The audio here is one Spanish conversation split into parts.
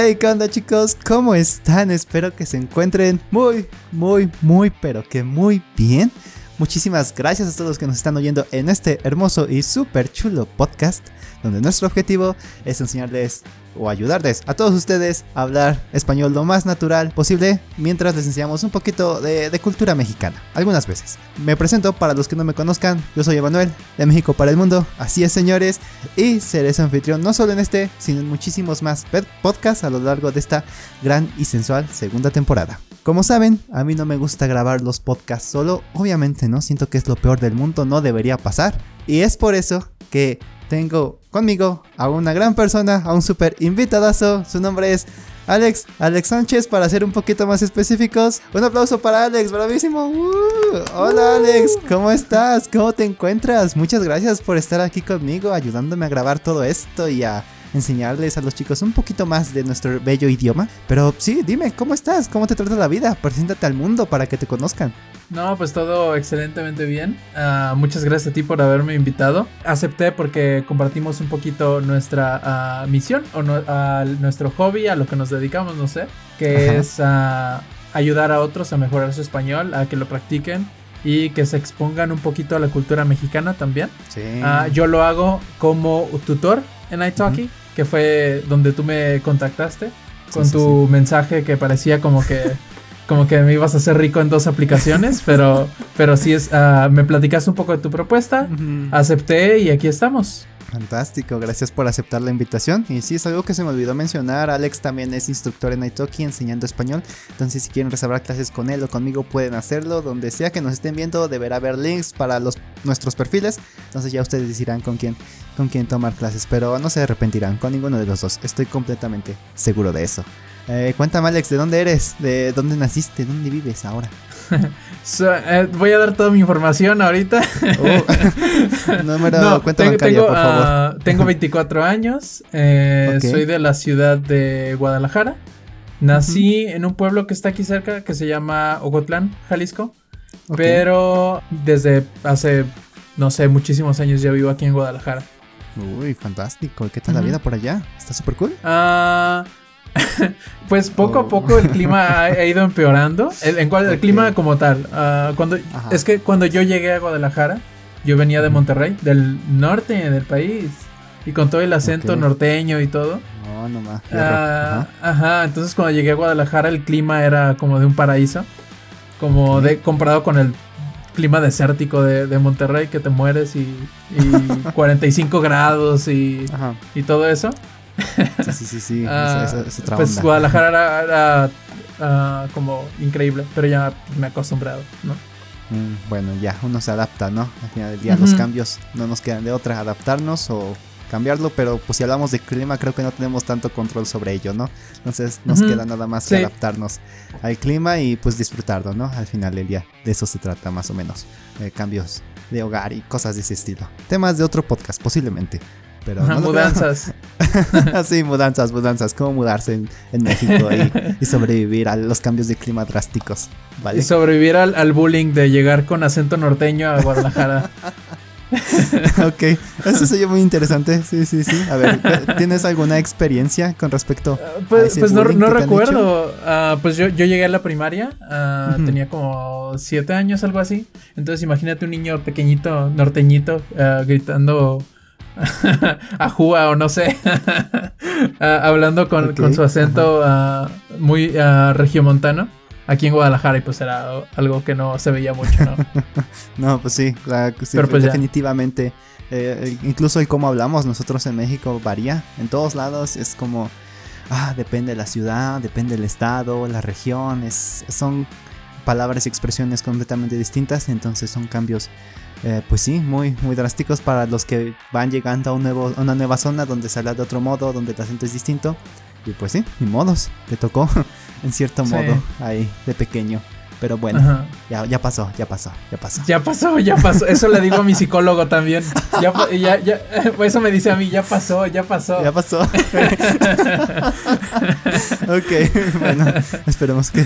Hey, ¿qué onda chicos? ¿Cómo están? Espero que se encuentren muy, muy, muy, pero que muy bien. Muchísimas gracias a todos los que nos están oyendo en este hermoso y súper chulo podcast, donde nuestro objetivo es enseñarles o ayudarles a todos ustedes a hablar español lo más natural posible mientras les enseñamos un poquito de, cultura mexicana, algunas veces. Me presento para los que no me conozcan, yo soy Emanuel, de México para el Mundo, así es señores, y seré su anfitrión no solo en este, sino en muchísimos más podcasts a lo largo de esta gran y sensual segunda temporada. Como saben, a mí no me gusta grabar los podcasts solo, obviamente no, siento que es lo peor del mundo, no debería pasar. Y es por eso que tengo conmigo a una gran persona, a un super invitadazo, su nombre es Alex, Alex Sánchez, para ser un poquito más específicos. Un aplauso para Alex, bravísimo. Uh, hola Alex, ¿cómo estás? ¿Cómo te encuentras? Muchas gracias por estar aquí conmigo, ayudándome a grabar todo esto y a enseñarles a los chicos un poquito más de nuestro bello idioma. Pero sí, dime, ¿cómo estás? ¿Cómo te trata la vida? Preséntate al mundo para que te conozcan. No, pues todo excelentemente bien. Uh, muchas gracias a ti por haberme invitado. Acepté porque compartimos un poquito nuestra uh, misión o no, uh, nuestro hobby, a lo que nos dedicamos, no sé, que Ajá. es ayudar a otros a mejorar su español, a que lo practiquen y que se expongan un poquito a la cultura mexicana también. Sí. yo lo hago como tutor en iTalki, -huh. Que fue donde tú me contactaste con sí, tu sí, mensaje que parecía como que como que me ibas a hacer rico en dos aplicaciones, pero, pero sí es, uh, me platicaste un poco de tu propuesta, uh -huh. acepté y aquí estamos. Fantástico, gracias por aceptar la invitación. Y sí, es algo que se me olvidó mencionar. Alex también es instructor en Italki enseñando español. Entonces, si quieren reservar clases con él o conmigo, pueden hacerlo. Donde sea que nos estén viendo, deberá haber links para los, nuestros perfiles. Entonces, ya ustedes decidirán con quién, con quién tomar clases. Pero no se arrepentirán con ninguno de los dos. Estoy completamente seguro de eso. Eh, cuéntame, Alex, ¿de dónde eres? ¿De dónde naciste? ¿Dónde vives ahora? so, eh, voy a dar toda mi información ahorita. Oh. Número, no, cuenta tengo, bancaria, tengo, por favor. Uh, tengo 24 años. Eh, okay. Soy de la ciudad de Guadalajara. Nací uh -huh. en un pueblo que está aquí cerca que se llama Ocotlán, Jalisco. Okay. Pero desde hace, no sé, muchísimos años ya vivo aquí en Guadalajara. Uy, fantástico. ¿Qué tal uh -huh. la vida por allá? ¿Está súper cool? Ah. Uh, pues poco oh. a poco el clima ha, ido empeorando. El, en cual, el okay. clima como tal. Uh, cuando, es que cuando yo llegué a Guadalajara, yo venía de Monterrey, del norte del país. Y con todo el acento okay. norteño y todo. No, no más. Uh, ajá. ajá. Entonces cuando llegué a Guadalajara el clima era como de un paraíso. Como okay. de comparado con el clima desértico de, de Monterrey que te mueres y, y 45 grados y, y todo eso. Sí, sí, sí, sí. Esa, esa, esa pues onda. Guadalajara era, era uh, como increíble, pero ya me he acostumbrado, ¿no? Mm, bueno, ya uno se adapta, ¿no? Al final del día uh -huh. los cambios no nos quedan de otra, adaptarnos o cambiarlo, pero pues si hablamos de clima creo que no tenemos tanto control sobre ello, ¿no? Entonces nos uh -huh. queda nada más sí. que adaptarnos al clima y pues disfrutarlo, ¿no? Al final del día de eso se trata más o menos, eh, cambios de hogar y cosas de ese estilo. Temas de otro podcast, posiblemente. Pero no mudanzas. sí, mudanzas, mudanzas. Cómo mudarse en, en México y, y, sobrevivir a los cambios de clima drásticos. ¿vale? Y sobrevivir al, al bullying de llegar con acento norteño a Guadalajara. ok, eso sería muy interesante. Sí, sí, sí. A ver, ¿tienes alguna experiencia con respecto uh, pues, a ese Pues no, no recuerdo. Uh, pues yo, yo llegué a la primaria, uh, -huh. tenía como siete años, algo así. Entonces imagínate un niño pequeñito, norteñito, uh, gritando a Jua o no sé, uh, hablando con, okay, con, su acento uh, muy uh, regiomontano aquí en Guadalajara y pues era algo que no se veía mucho, ¿no? no, pues sí, la, sí Pero pues definitivamente. Eh, incluso el cómo hablamos nosotros en México varía. En todos lados es como, ah, depende de la ciudad, depende del estado, la región, es, son palabras y expresiones completamente distintas, entonces son cambios eh, pues sí, muy, muy drásticos para los que van llegando a, un nuevo, a una nueva zona donde se habla de otro modo, donde el acento es distinto. Y pues sí, ni modos, te tocó en cierto sí. modo ahí de pequeño. Pero bueno, ya, ya pasó, ya pasó, ya pasó. Ya pasó, ya pasó. Eso le digo a mi psicólogo también. Ya, ya, ya, eso me dice a mí, ya pasó, ya pasó. Ya pasó. ok, bueno, esperemos que,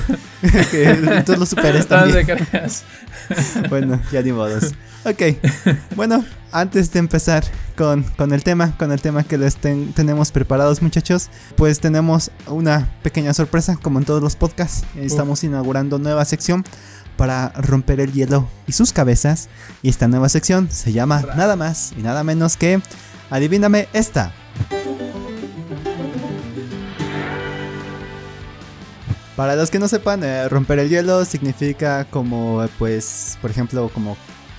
que tú lo superes también. No bueno, ya ni modos. Ok, bueno, antes de empezar, con, con el tema, con el tema que les ten- tenemos preparados muchachos. Pues tenemos una pequeña sorpresa, como en todos los podcasts. Estamos inaugurando nueva sección para romper el hielo y sus cabezas. Y esta nueva sección se llama nada más y nada menos que Adivíname esta. Para los que no sepan, eh, romper el hielo significa como, pues, por ejemplo, como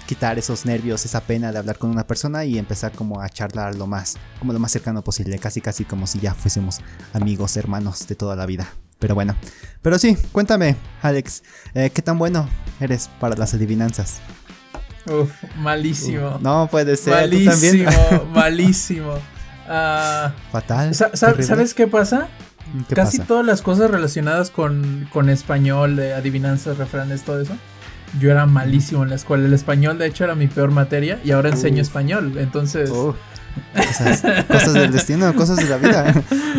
quitar esos nervios, esa pena de hablar con una persona y empezar como a charlar lo más, como lo más cercano posible, casi casi como si ya fuésemos amigos, hermanos de toda la vida. Pero bueno, pero sí, cuéntame, Alex, eh, ¿qué tan bueno eres para las adivinanzas? Uf, malísimo. No puede ser, tú también. malísimo, malísimo. Ah, Fatal. sa- sa- terrible. ¿Sabes qué pasa? ¿Qué Casi pasa? todas las cosas relacionadas con, con español, de adivinanzas, refranes, todo eso. Yo era malísimo en la escuela. El español, de hecho, era mi peor materia y ahora enseño español. Entonces, cosas, cosas del destino, cosas de la vida.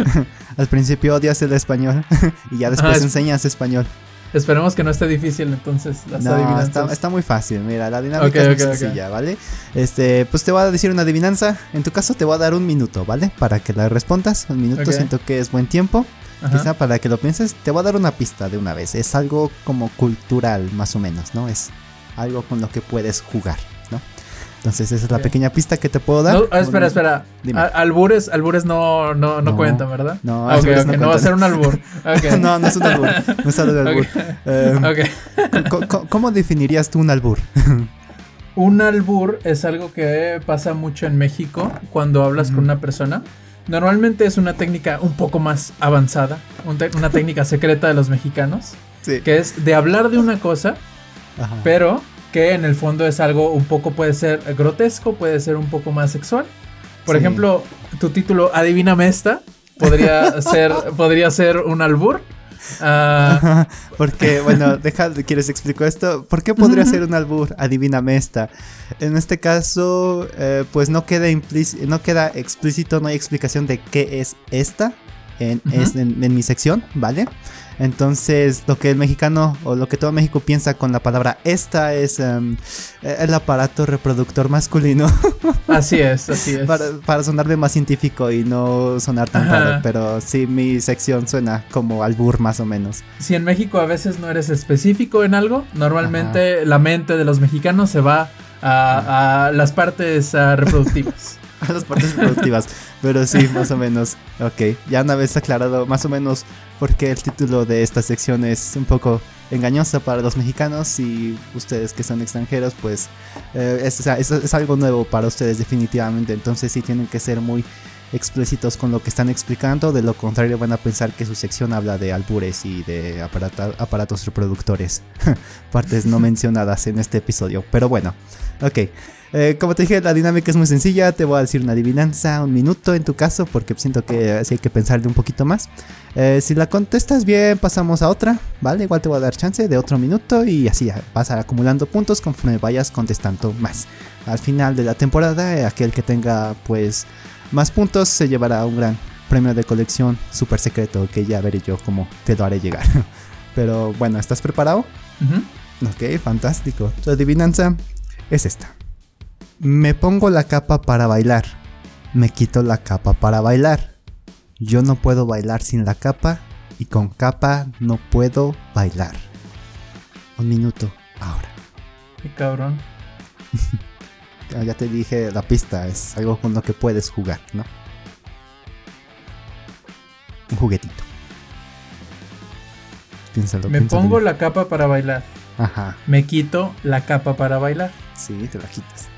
Al principio odias el español y ya después es- enseñas español. Esperemos que no esté difícil entonces las No, adivinanzas. está, está muy fácil. Mira, la dinámica es muy sencilla, ¿vale? Este, pues te voy a decir una adivinanza. En tu caso te voy a dar un minuto, ¿vale? Para que la respondas. Un minuto siento que es buen tiempo. Ajá. Quizá para que lo pienses, te voy a dar una pista de una vez. Es algo como cultural, más o menos, ¿no? Es algo con lo que puedes jugar. Entonces esa es la pequeña pista que te puedo dar. No, ah, espera, Un- espera. Dime. Albures, albures no, no, no, No. cuentan, ¿verdad? No, Ah, ok, albures ok, no no, va a ser un albur. No, no es un albur. No es algo de albur. Eh, ¿Cómo definirías tú un albur? Un albur es algo que pasa mucho en México cuando hablas con una persona. Normalmente es una técnica un poco más avanzada, un una técnica secreta de los mexicanos, Sí. que es de hablar de una cosa, Ajá. pero que en el fondo es algo un poco, puede ser grotesco, puede ser un poco más sexual. Por Sí. ejemplo, tu título, Adivíname esta, podría ser, podría ser un albur. Ah, Porque, bueno, deja, ¿quieres explico esto? ¿Por qué podría ser un albur? Adivíname esta. En este caso, eh, pues no queda, no queda explícito, no hay explicación de qué es esta en, Ujú. es- en- en mi sección, ¿vale? Entonces, lo que el mexicano o lo que todo México piensa con la palabra esta es eh, el aparato reproductor masculino así es, así es. para, para sonarle más científico y no sonar tan Ajá. raro. Pero sí, mi sección suena como albur más o menos. Si en México a veces no eres específico en algo, normalmente la mente de los mexicanos se va a, a las partes ah, reproductivas. a las partes productivas. Pero sí, más o menos. Ok, ya una vez aclarado más o menos por qué el título de esta sección es un poco engañosa para los mexicanos y ustedes que son extranjeros, pues eh, es, es- es algo nuevo para ustedes definitivamente. Entonces sí tienen que ser muy explícitos con lo que están explicando. De lo contrario van a pensar que su sección habla de albures y de aparata- aparatos reproductores. Partes no mencionadas en este episodio. Pero bueno, ok. Eh, como te dije, la dinámica es muy sencilla. Te voy a decir una adivinanza, un minuto en tu caso, porque siento que sí hay que pensarle un poquito más. Eh, si la contestas bien, pasamos a otra, ¿vale? Igual te voy a dar chance de otro minuto y así vas acumulando puntos conforme vayas contestando más. Al final de la temporada, eh, aquel que tenga pues más puntos se llevará un gran premio de colección súper secreto que ya veré yo cómo te lo haré llegar. Pero bueno, ¿estás preparado? Ok, fantástico. Tu adivinanza es esta. Me pongo la capa para bailar. Me quito la capa para bailar. Yo no puedo bailar sin la capa y con capa no puedo bailar. Un minuto ahora. Qué cabrón. Ah, Ya te dije la pista, es algo con lo que puedes jugar, ¿no? Un juguetito. Piénsalo. Me piénsalo pongo la capa para bailar. Ajá, Me quito la capa para bailar. sí, te la quitas.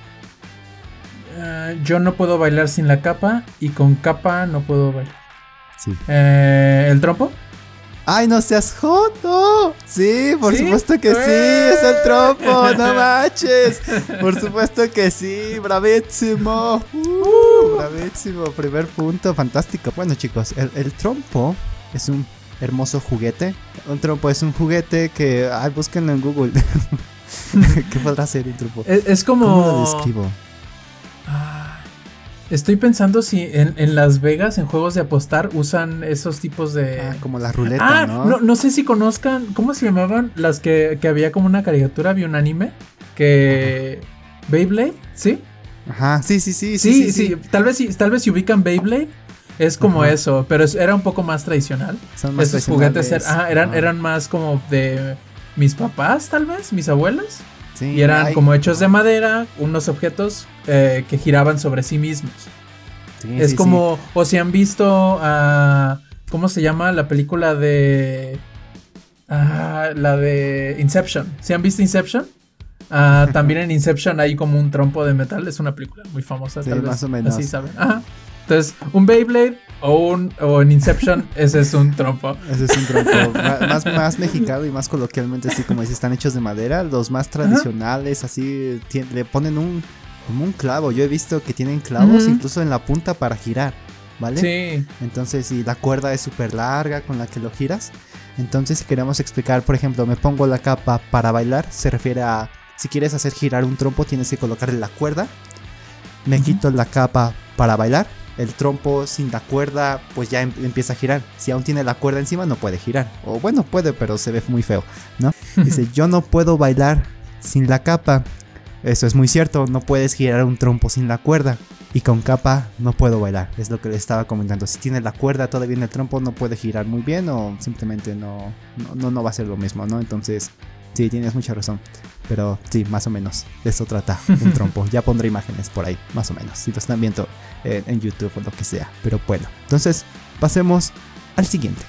Ah, yo no puedo bailar sin la capa y con capa no puedo bailar. Sí. Eh, ¿El trompo? ¡Ay, no seas joto! Sí, por ¿Sí? supuesto que sí, ¡Eh! es el trompo, no manches. Por supuesto que sí, bravísimo. Uh, bravísimo, primer punto, fantástico. Bueno, chicos, el, el trompo es un hermoso juguete. Un trompo es un juguete que. Ay, búsquenlo en Google. ¿Qué podrá ser un trompo? Es, es como... ¿Cómo lo describo? Ah, estoy pensando si en, en Las Vegas, en juegos de apostar, usan esos tipos de... Ah, como la ruleta, Ah, ¿no? no, no sé si conozcan, ¿cómo se llamaban? Las que, que había como una caricatura, había un anime que... Beyblade, ¿sí? Ajá, sí, sí, sí. Sí, sí, Tal, vez, tal vez si ubican Beyblade. Es como eso, pero era un poco más tradicional. Son más Esos juguetes eran, eran más como de mis papás, tal vez, mis abuelos. Sí, y eran como hechos de madera, unos objetos eh, que giraban sobre sí mismos. Sí, es como, o si han visto, uh, ¿cómo se llama la película de... Ah, la de Inception. ¿Se han visto Inception? Ah, también en Inception hay como un trompo de metal. Es una película muy famosa, tal vez. Más o menos. Así saben. Ajá. Entonces, un Beyblade o un o en Inception, ese es un trompo. Ese es un trompo. más, más mexicano y más coloquialmente, así como dices, están hechos de madera. Los más tradicionales, así, le ponen un, como un clavo. Yo he visto que tienen clavos incluso en la punta para girar. ¿Vale? Sí. Entonces, si la cuerda es súper larga con la que lo giras. Entonces, si queremos explicar, por ejemplo, me pongo la capa para bailar, se refiere a si quieres hacer girar un trompo, tienes que colocarle la cuerda. Me quito la capa para bailar el trompo sin la cuerda pues ya em, empieza a girar. Si aún tiene la cuerda encima no puede girar. O bueno, puede, pero se ve muy feo, ¿no? Dice, yo no puedo bailar sin la capa. Eso es muy cierto, no puedes girar un trompo sin la cuerda. Y con capa no puedo bailar, es lo que le estaba comentando. Si tiene la cuerda todavía en el trompo no puede girar muy bien o simplemente no, no, no va a ser lo mismo, ¿no? Entonces, sí, tienes mucha razón. Pero sí, más o menos. De eso trata un trompo. ya pondré imágenes por ahí, más o menos. Si lo están viendo en YouTube o lo que sea. Pero bueno. Entonces, pasemos al siguiente.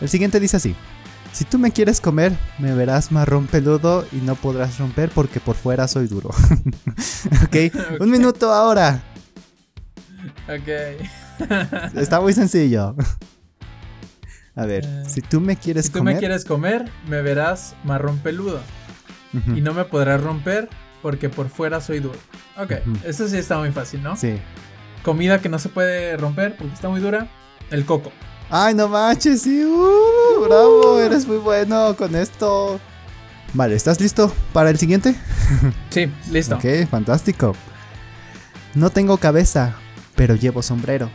El siguiente dice así. Si tú me quieres comer, me verás marrón peludo y no podrás romper porque por fuera soy duro. ¿Okay? Un minuto ahora. Ok. Está muy sencillo. A ver, eh, si tú me quieres comer. Si tú me quieres comer, me verás marrón peludo y no me podrás romper porque por fuera soy duro. Ok, eso sí está muy fácil, ¿no? Sí. Comida que no se puede romper porque está muy dura, el coco. Ay, no manches, sí, uh, bravo, eres muy bueno con esto. Vale, ¿estás listo para el siguiente? Sí, listo. ok, fantástico. No tengo cabeza, pero llevo sombrero.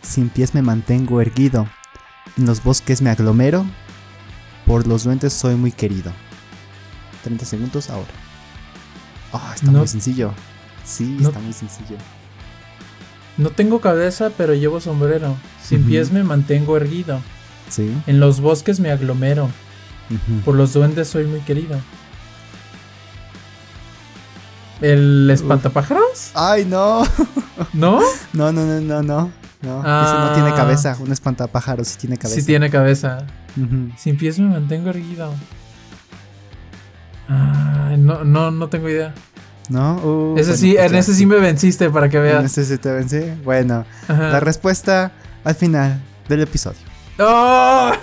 Sin pies me mantengo erguido. En los bosques me aglomero. Por los duendes soy muy querido. 30 segundos ahora. Ah, está muy sencillo. Sí, está muy sencillo. No tengo cabeza, pero llevo sombrero. Sin pies me mantengo erguido. Sí. En los bosques me aglomero. Por los duendes soy muy querido. ¿El espantapájaros? Ay, no. ¿No? No, no, no, no, no. No, no tiene ah. cabeza. Un espantapájaros sí tiene cabeza. Sí tiene cabeza. Sin pies me mantengo erguido no, no, no tengo idea. ¿No? Uh, ese sí, en ese sí me venciste para que veas. En ese sí te vencí. Bueno, la respuesta al final del episodio. ¡Oh!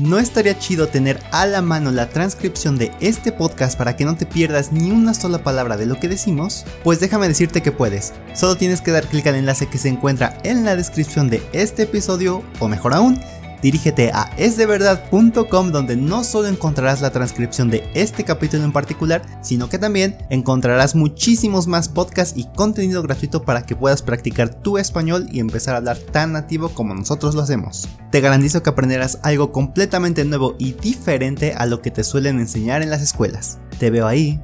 ¿No estaría chido tener a la mano la transcripción de este podcast para que no te pierdas ni una sola palabra de lo que decimos? Pues déjame decirte que puedes. Solo tienes que dar clic al enlace que se encuentra en la descripción de este episodio, o mejor aún, dirígete a esdeverdad.com donde no solo encontrarás la transcripción de este capítulo en particular, sino que también encontrarás muchísimos más podcasts y contenido gratuito para que puedas practicar tu español y empezar a hablar tan nativo como nosotros lo hacemos. Te garantizo que aprenderás algo completamente nuevo y diferente a lo que te suelen enseñar en las escuelas. Te veo ahí.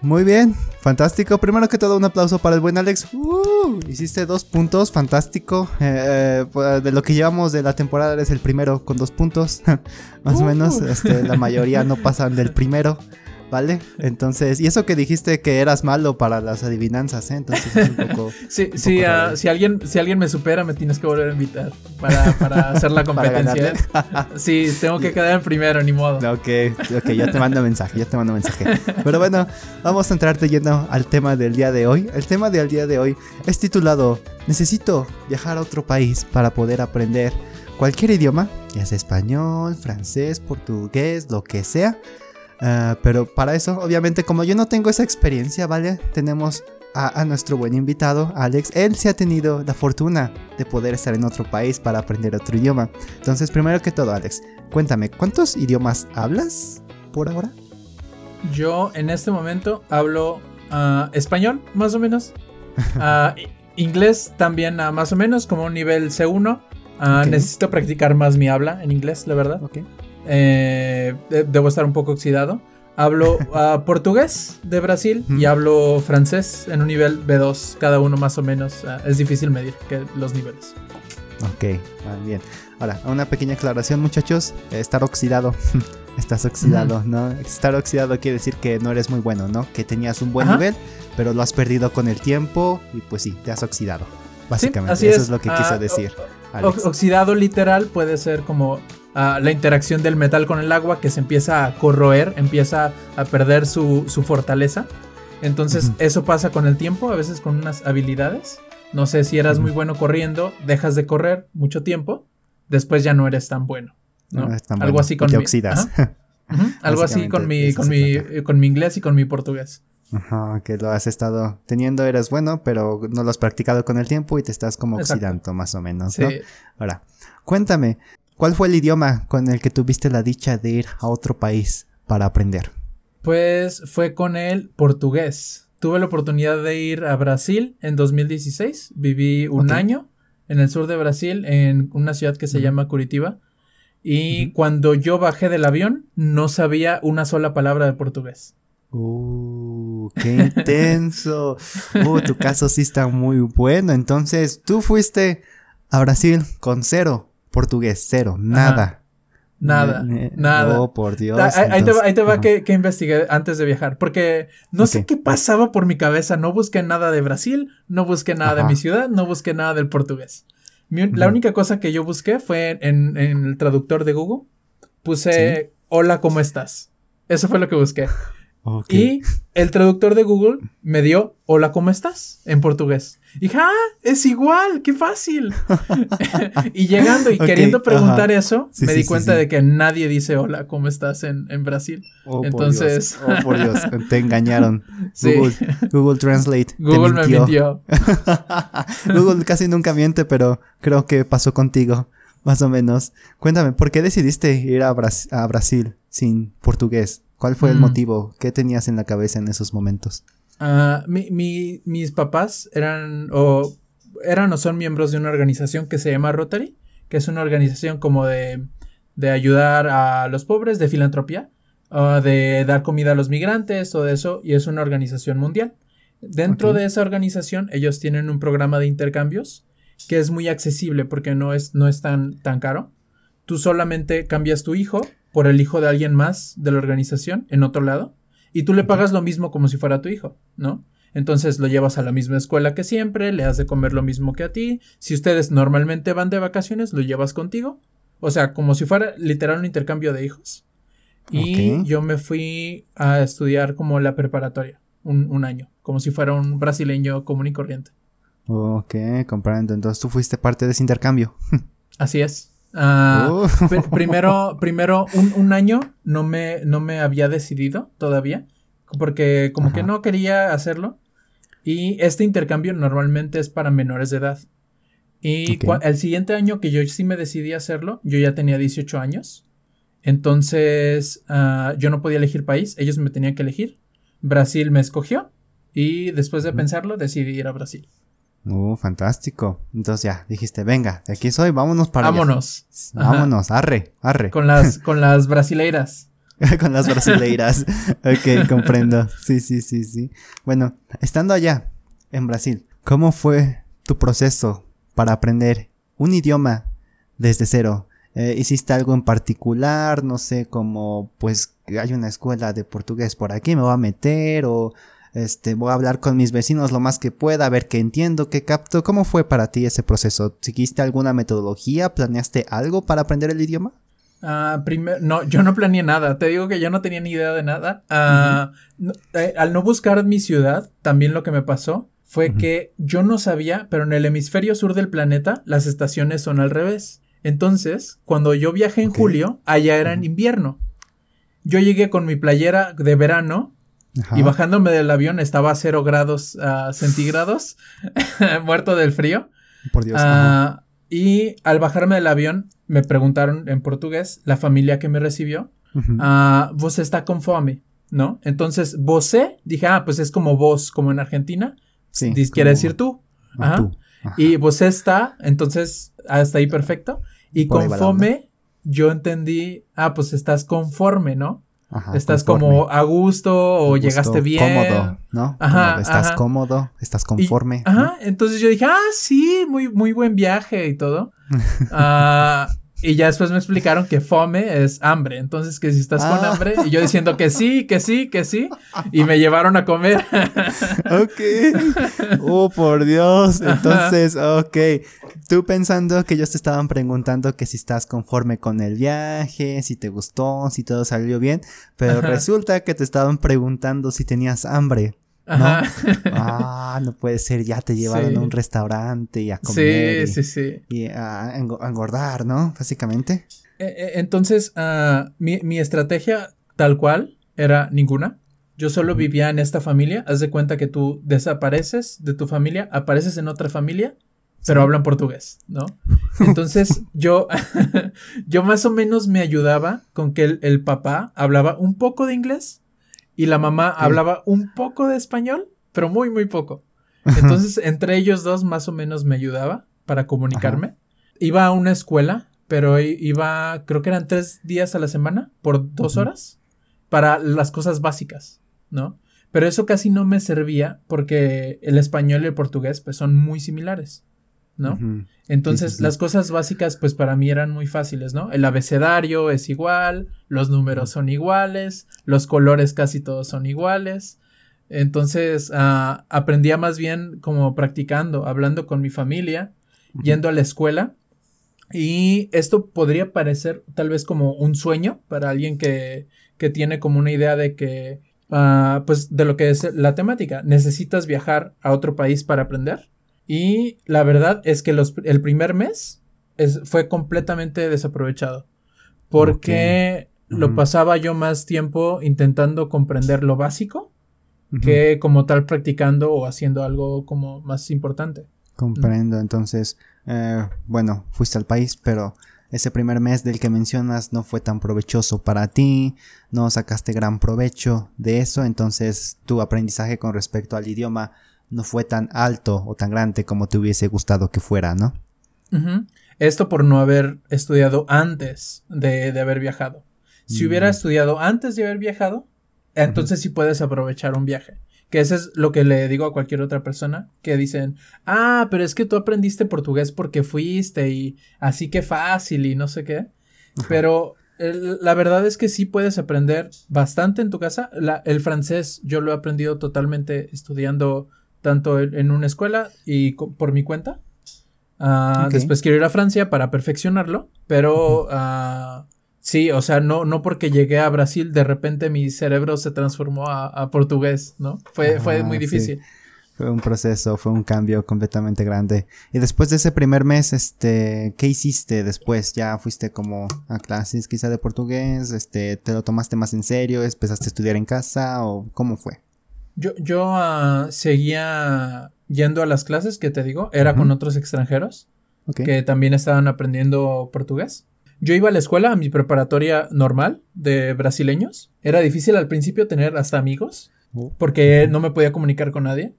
Muy bien, fantástico. Primero que todo, un aplauso para el buen Alex. Uh, hiciste dos puntos, fantástico. Eh, eh, de lo que llevamos de la temporada eres el primero con dos puntos. Más o menos, uh. este, la mayoría no pasan del primero. ¿Vale? Entonces, y eso que dijiste que eras malo para las adivinanzas, ¿eh? Entonces es un poco. sí, sí, ah, si, alguien, si alguien me supera, me tienes que volver a invitar para, para hacer la competencia. sí, tengo que quedar en primero, ni modo. Ok, ok, ya te mando mensaje, ya te mando mensaje. Pero bueno, vamos a entrarte yendo al tema del día de hoy. El tema del día de hoy es titulado Necesito viajar a otro país para poder aprender cualquier idioma, ya sea español, francés, portugués, lo que sea Ah, pero para eso, obviamente, como yo no tengo esa experiencia, ¿vale? Tenemos a, nuestro buen invitado, Alex. Él se ha tenido la fortuna de poder estar en otro país para aprender otro idioma. Entonces, primero que todo, Alex, cuéntame, ¿cuántos idiomas hablas por ahora? Yo en este momento hablo ah, español, más o menos. Ah, inglés también, más o menos, como un nivel C1. Ah, necesito practicar más mi habla en inglés, la verdad. Eh, debo estar un poco oxidado. Hablo uh, portugués de Brasil y hablo francés en un nivel B2, cada uno más o menos. Uh, es difícil medir que los niveles. Ok, bien. Ahora, una pequeña aclaración, muchachos. Estar oxidado. Estás oxidado, ¿no? Estar oxidado quiere decir que no eres muy bueno, ¿no? Que tenías un buen nivel, pero lo has perdido con el tiempo y pues sí, te has oxidado. Básicamente, así eso es. lo que quiso ah, decir. Oxidado literal puede ser como la interacción del metal con el agua que se empieza a corroer, empieza a perder su, fortaleza. Entonces eso pasa con el tiempo, a veces con unas habilidades. No sé si eras muy bueno corriendo, dejas de correr mucho tiempo, después ya no eres tan bueno. ¿no? Algo así con te mi, oxidas. Algo así con mi, con mi, con mi inglés y con mi portugués. Ajá, que lo has estado teniendo, eres bueno, pero no lo has practicado con el tiempo y te estás como oxidando más o menos, ¿no? Ahora, cuéntame, ¿Cuál fue el idioma con el que tuviste la dicha de ir a otro país para aprender? Pues fue con el portugués. Tuve la oportunidad de ir a Brasil en 2016. Viví un año en el sur de Brasil, en una ciudad que se llama Curitiba. Y cuando yo bajé del avión, no sabía una sola palabra de portugués. ¡Uh! ¡Qué intenso! ¡Uh! Tu caso sí está muy bueno. Entonces, tú fuiste a Brasil con cero portugués, cero, nada. Nada, nada. Oh, por Dios. Ahí, te va, que, investigué antes de viajar, porque no sé qué pasaba por mi cabeza. No busqué nada de Brasil, no busqué nada de mi ciudad, no busqué nada del portugués. La única cosa que yo busqué fue en, el traductor de Google. Puse, hola, ¿cómo estás? Eso fue lo que busqué. Y el traductor de Google me dio hola, ¿cómo estás? en portugués. Y dije, ah, es igual, qué fácil. y llegando y queriendo preguntar eso, me di cuenta de que nadie dice hola, ¿cómo estás en, Brasil? Oh, Entonces. Por oh, por Dios, te engañaron. Google, Google Translate. Google me mintió. Google casi nunca miente, pero creo que pasó contigo, más o menos. Cuéntame, ¿por qué decidiste ir a, a Brasil sin portugués? ¿Cuál fue el mm. motivo? ¿Qué tenías en la cabeza en esos momentos? Ah, mis papás eran o eran o son miembros de una organización que se llama Rotary, que es una organización como de, de ayudar a los pobres, de filantropía, de dar comida a los migrantes, todo eso, y es una organización mundial. Dentro de esa organización, ellos tienen un programa de intercambios que es muy accesible porque no es, no es tan, tan caro. Tú solamente cambias tu hijo por el hijo de alguien más de la organización en otro lado y tú le pagas lo mismo como si fuera tu hijo, ¿no? Entonces lo llevas a la misma escuela que siempre, le has de comer lo mismo que a ti. Si ustedes normalmente van de vacaciones, lo llevas contigo. O sea, como si fuera literal un intercambio de hijos. Y yo me fui a estudiar como la preparatoria, un, un, año, como si fuera un brasileño común y corriente. Ok, comprendo. Entonces tú fuiste parte de ese intercambio. Así es. Ah, oh. primero, primero un, año no me, no me había decidido todavía, porque como que no quería hacerlo. Y este intercambio normalmente es para menores de edad. Y el siguiente año que yo sí me decidí a hacerlo, yo ya tenía 18 años. Entonces ah, yo no podía elegir país, ellos me tenían que elegir. Brasil me escogió y después de pensarlo decidí ir a Brasil. Uh, fantástico. Entonces ya, dijiste, venga, de aquí soy, vámonos para Vámonos. Vámonos, arre, arre. Con las, con las brasileiras. con las brasileiras. ok, comprendo. Sí, sí, sí, sí. Bueno, estando allá, en Brasil, ¿cómo fue tu proceso para aprender un idioma desde cero? Eh, ¿Hiciste algo en particular? No sé, como pues hay una escuela de portugués por aquí, me voy a meter o este, voy a hablar con mis vecinos lo más que pueda, a ver qué entiendo, qué capto. ¿Cómo fue para ti ese proceso? ¿Seguiste alguna metodología? ¿Planeaste algo para aprender el idioma? Ah, no, yo no planeé nada. Te digo que yo no tenía ni idea de nada. Ah, eh, al no buscar mi ciudad, también lo que me pasó fue que yo no sabía, pero en el hemisferio sur del planeta las estaciones son al revés. Entonces, cuando yo viajé en julio, allá era en invierno. Yo llegué con mi playera de verano y bajándome del avión estaba a 0 grados uh, centígrados, muerto del frío. Por Dios. Uh, y al bajarme del avión me preguntaron en portugués, la familia que me recibió, uh, ¿vos está con fome? ¿No? Entonces, vosé, dije, ah, pues es como vos, como en Argentina. Sí. Quiere decir tú. Ajá. Y pues está, entonces hasta ahí perfecto. Y conforme yo entendí, ah, pues estás conforme, ¿no? Ajá, estás como a gusto o llegaste bien. Cómodo, ¿no? Ajá. estás cómodo, estás conforme. ajá. Entonces yo dije, ah, sí, muy, muy buen viaje y todo. Ah, y ya después me explicaron que fome es hambre. Entonces, que si estás con ah. hambre, y yo diciendo que sí, que sí, que sí, y me llevaron a comer. ok. Oh, por Dios. Entonces, ok. Tú pensando que ellos te estaban preguntando que si estás conforme con el viaje, si te gustó, si todo salió bien, pero resulta que te estaban preguntando si tenías hambre. ¿No? Ah, no puede ser, ya te llevaron a un restaurante y a comer. Sí, y, sí, sí. Y a, engordar, ¿no? Básicamente. E, e, entonces, uh, mi, mi, estrategia tal cual era ninguna. Yo solo vivía en esta familia. Haz de cuenta que tú desapareces de tu familia, apareces en otra familia, pero hablan portugués, ¿no? Entonces, yo, yo más o menos me ayudaba con que el, el papá hablaba un poco de inglés y la mamá hablaba un poco de español, pero muy, muy poco. Entonces, entre ellos dos más o menos me ayudaba para comunicarme. Iba a una escuela, pero iba, creo que eran tres días a la semana por dos horas para las cosas básicas, ¿no? Pero eso casi no me servía porque el español y el portugués pues son muy similares. ¿No? Entonces, las cosas básicas, pues para mí eran muy fáciles, ¿no? El abecedario es igual, los números son iguales, los colores casi todos son iguales. Entonces, uh, aprendía más bien como practicando, hablando con mi familia, yendo a la escuela. Y esto podría parecer tal vez como un sueño para alguien que, que tiene como una idea de que, uh, pues, de lo que es la temática. Necesitas viajar a otro país para aprender. Y la verdad es que los, el primer mes fue completamente desaprovechado. Porque lo pasaba yo más tiempo intentando comprender lo básico que como tal practicando o haciendo algo como más importante. Comprendo, entonces, eh, bueno, fuiste al país, pero ese primer mes del que mencionas no fue tan provechoso para ti, no sacaste gran provecho de eso, entonces tu aprendizaje con respecto al idioma no fue tan alto o tan grande como te hubiese gustado que fuera, ¿no? Esto por no haber estudiado antes de, haber viajado. Si hubiera mm. estudiado antes de haber viajado, entonces sí puedes aprovechar un viaje. Que eso es lo que le digo a cualquier otra persona que dicen, ah, pero es que tú aprendiste portugués porque fuiste y así que fácil y no sé qué. Pero la verdad es que sí puedes aprender bastante en tu casa. el francés yo lo he aprendido totalmente estudiando tanto en una escuela y por mi cuenta. Ah, después quiero ir a Francia para perfeccionarlo, pero uh, sí, o sea, no, no porque llegué a Brasil, de repente mi cerebro se transformó a, portugués, ¿no? Fue, fue muy difícil. Fue un proceso, fue un cambio completamente grande. Y después de ese primer mes, este, ¿qué hiciste después? ¿Ya fuiste como a clases quizá de portugués? Este, ¿te lo tomaste más en serio? ¿Empezaste a estudiar en casa? ¿O cómo fue? Yo, yo ah, seguía yendo a las clases que te digo, era con otros extranjeros que también estaban aprendiendo portugués. Yo iba a la escuela, a mi preparatoria normal de brasileños. Era difícil al principio tener hasta amigos oh. porque no me podía comunicar con nadie.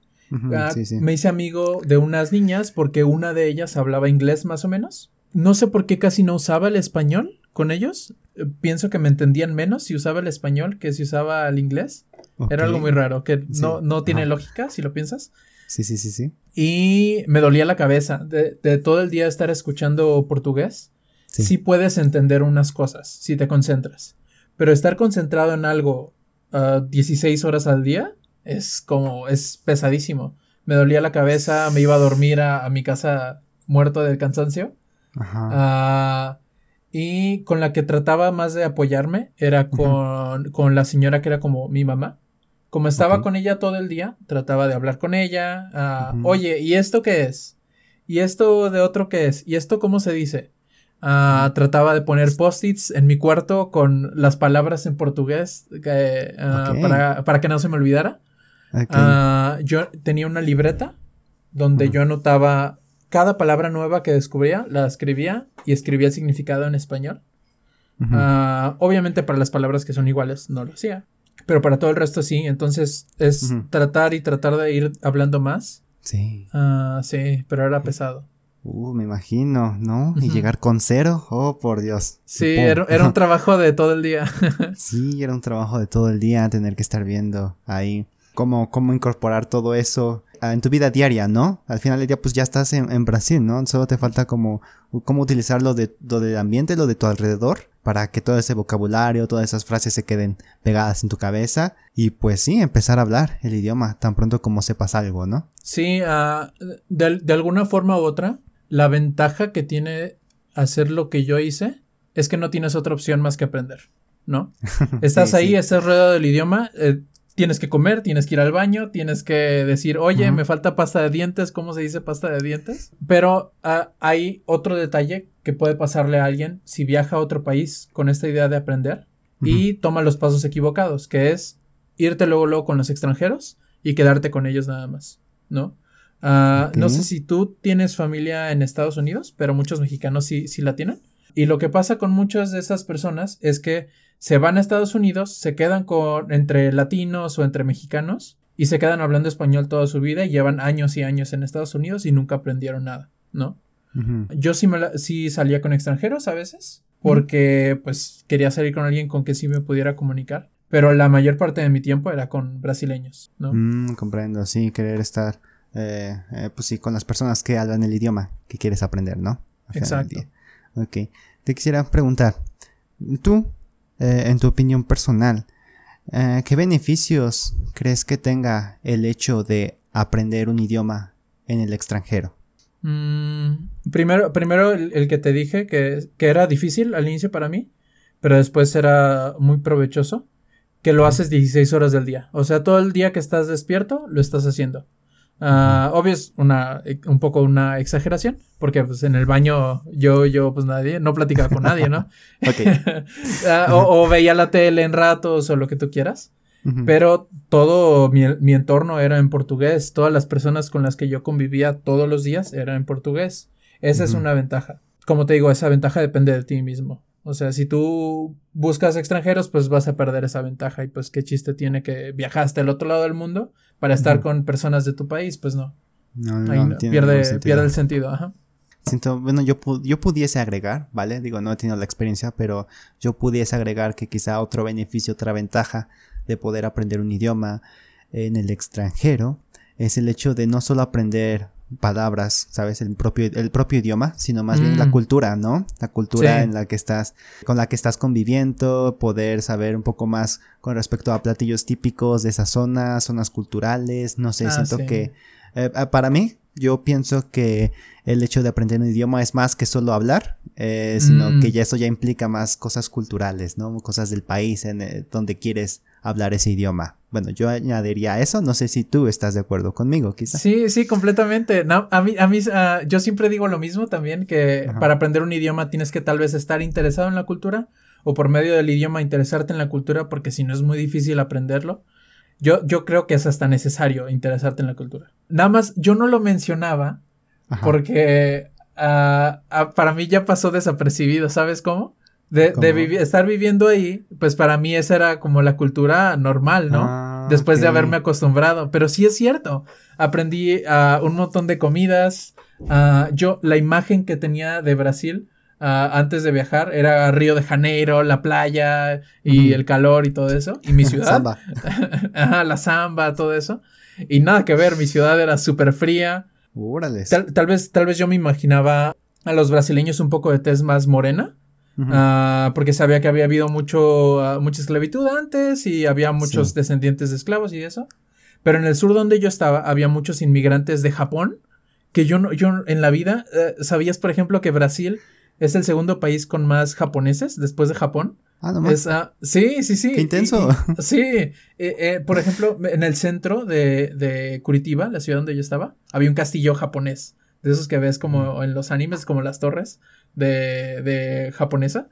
Ah, me hice amigo de unas niñas porque una de ellas hablaba inglés más o menos. No sé por qué casi no usaba el español con ellos. Pienso que me entendían menos si usaba el español que si usaba el inglés. Era algo muy raro, que no, no tiene lógica si lo piensas. Sí, sí, sí, sí. Y me dolía la cabeza de, todo el día estar escuchando portugués. Sí. puedes entender unas cosas si te concentras. Pero estar concentrado en algo 16 ah, horas al día es como, es pesadísimo. Me dolía la cabeza, me iba a dormir a, mi casa muerto del cansancio. Ajá. Ah, y con la que trataba más de apoyarme era con, con la señora que era como mi mamá. Como estaba con ella todo el día, trataba de hablar con ella. Ah, oye, ¿y esto qué es? ¿Y esto de otro qué es? ¿Y esto cómo se dice? Ah, trataba de poner post-its en mi cuarto con las palabras en portugués ah, para, para, que no se me olvidara. yo tenía una libreta donde yo anotaba cada palabra nueva que descubría, la escribía y escribía el significado en español. obviamente para las palabras que son iguales no lo hacía. Pero para todo el resto sí, entonces es tratar y tratar de ir hablando más. Sí. Ah, sí, pero era pesado. Uh, me imagino, ¿no? Y llegar con cero, oh, por Dios. Sí, era, era, un trabajo de todo el día. sí, era un trabajo de todo el día tener que estar viendo ahí cómo, cómo incorporar todo eso en tu vida diaria, ¿no? Al final del día, pues ya estás en, Brasil, ¿no? Solo te falta como cómo utilizar lo, de, lo del ambiente, lo de tu alrededor, para que todo ese vocabulario, todas esas frases se queden pegadas en tu cabeza y pues sí, empezar a hablar el idioma tan pronto como sepas algo, ¿no? Sí, uh, de, de alguna forma u otra, la ventaja que tiene hacer lo que yo hice es que no tienes otra opción más que aprender, ¿no? Estás ahí, estás rodeado del idioma, eh, tienes que comer, tienes que ir al baño, tienes que decir, oye, me falta pasta de dientes, ¿cómo se dice pasta de dientes? Pero ah, hay otro detalle que puede pasarle a alguien si viaja a otro país con esta idea de aprender y toma los pasos equivocados, que es irte luego luego con los extranjeros y quedarte con ellos nada más, ¿no? Ah, no sé si tú tienes familia en Estados Unidos, pero muchos mexicanos sí, sí la tienen. Y lo que pasa con muchas de esas personas es que se van a Estados Unidos, se quedan con entre latinos o entre mexicanos y se quedan hablando español toda su vida y llevan años y años en Estados Unidos y nunca aprendieron nada, ¿no? Yo sí, me sí salía con extranjeros a veces porque pues quería salir con alguien con que sí me pudiera comunicar, pero la mayor parte de mi tiempo era con brasileños, ¿no? Mm, comprendo, sí, querer estar eh, eh, pues sí, con las personas que hablan el idioma que quieres aprender, ¿no? Exacto. Ok. Te quisiera preguntar, tú, eh, en tu opinión personal, ¿qué beneficios crees que tenga el hecho de aprender un idioma en el extranjero? Mm, primero, primero el, que te dije que, que, era difícil al inicio para mí, pero después era muy provechoso, que lo haces 16 horas del día. O sea, todo el día que estás despierto, lo estás haciendo. Uh, obvio es una, un poco una exageración, porque pues en el baño yo, yo pues nadie, no platicaba con nadie, ¿no? uh, o, veía la tele en ratos o lo que tú quieras. Pero todo mi, mi, entorno era en portugués. Todas las personas con las que yo convivía todos los días eran en portugués. Esa es una ventaja. Como te digo, esa ventaja depende de ti mismo. O sea, si tú buscas extranjeros, pues vas a perder esa ventaja. Y pues qué chiste tiene que viajaste al otro lado del mundo para estar con personas de tu país, pues no. No, no, pierde, pierde el sentido, ajá. Siento, bueno, yo, yo pudiese agregar, ¿vale? Digo, no he tenido la experiencia, pero yo pudiese agregar que quizá otro beneficio, otra ventaja de poder aprender un idioma en el extranjero es el hecho de no solo aprender palabras, ¿sabes? El propio, el propio idioma, sino más bien la mm. cultura, ¿no? La cultura en la que estás, con la que estás conviviendo, poder saber un poco más con respecto a platillos típicos de esa zona, zonas culturales, no sé, ah, siento que eh, ah, para mí, yo pienso que el hecho de aprender un idioma es más que solo hablar, eh, sino mm. que ya eso ya implica más cosas culturales, ¿no? Cosas del país en eh, donde quieres hablar ese idioma. Bueno, yo añadiría eso, no sé si tú estás de acuerdo conmigo, quizás. Sí, sí, completamente. No, a mí, a mí, ah, yo siempre digo lo mismo también, que para aprender un idioma tienes que tal vez estar interesado en la cultura o por medio del idioma interesarte en la cultura, porque si no es muy difícil aprenderlo. Yo, yo creo que es hasta necesario interesarte en la cultura. Nada más, yo no lo mencionaba porque ah, ah, para mí ya pasó desapercibido, ¿sabes cómo? De, de estar viviendo ahí, pues para mí esa era como la cultura normal, ¿no? Ah, Después de haberme acostumbrado. Pero sí es cierto. Aprendí uh, un montón de comidas. Yo, la imagen que tenía de Brasil uh, antes de viajar era Río de Janeiro, la playa y el calor y todo eso. Y mi ciudad. samba. Ajá, la samba, todo eso. Y nada que ver, mi ciudad era súper fría. Tal, tal, vez, tal vez yo me imaginaba a los brasileños un poco de tez más morena. Ah, porque sabía que había habido mucho, ah, mucha esclavitud antes y había muchos descendientes de esclavos y eso. Pero en el sur donde yo estaba había muchos inmigrantes de Japón que yo no, yo en la vida, eh, ¿sabías por ejemplo que Brasil es el segundo país con más japoneses después de Japón? Ah, no más. sí, sí, sí. Qué intenso. sí. Eh, eh, por ejemplo, en el centro de, de Curitiba, la ciudad donde yo estaba, había un castillo japonés. De esos que ves como en los animes, como las torres de, de japonesa.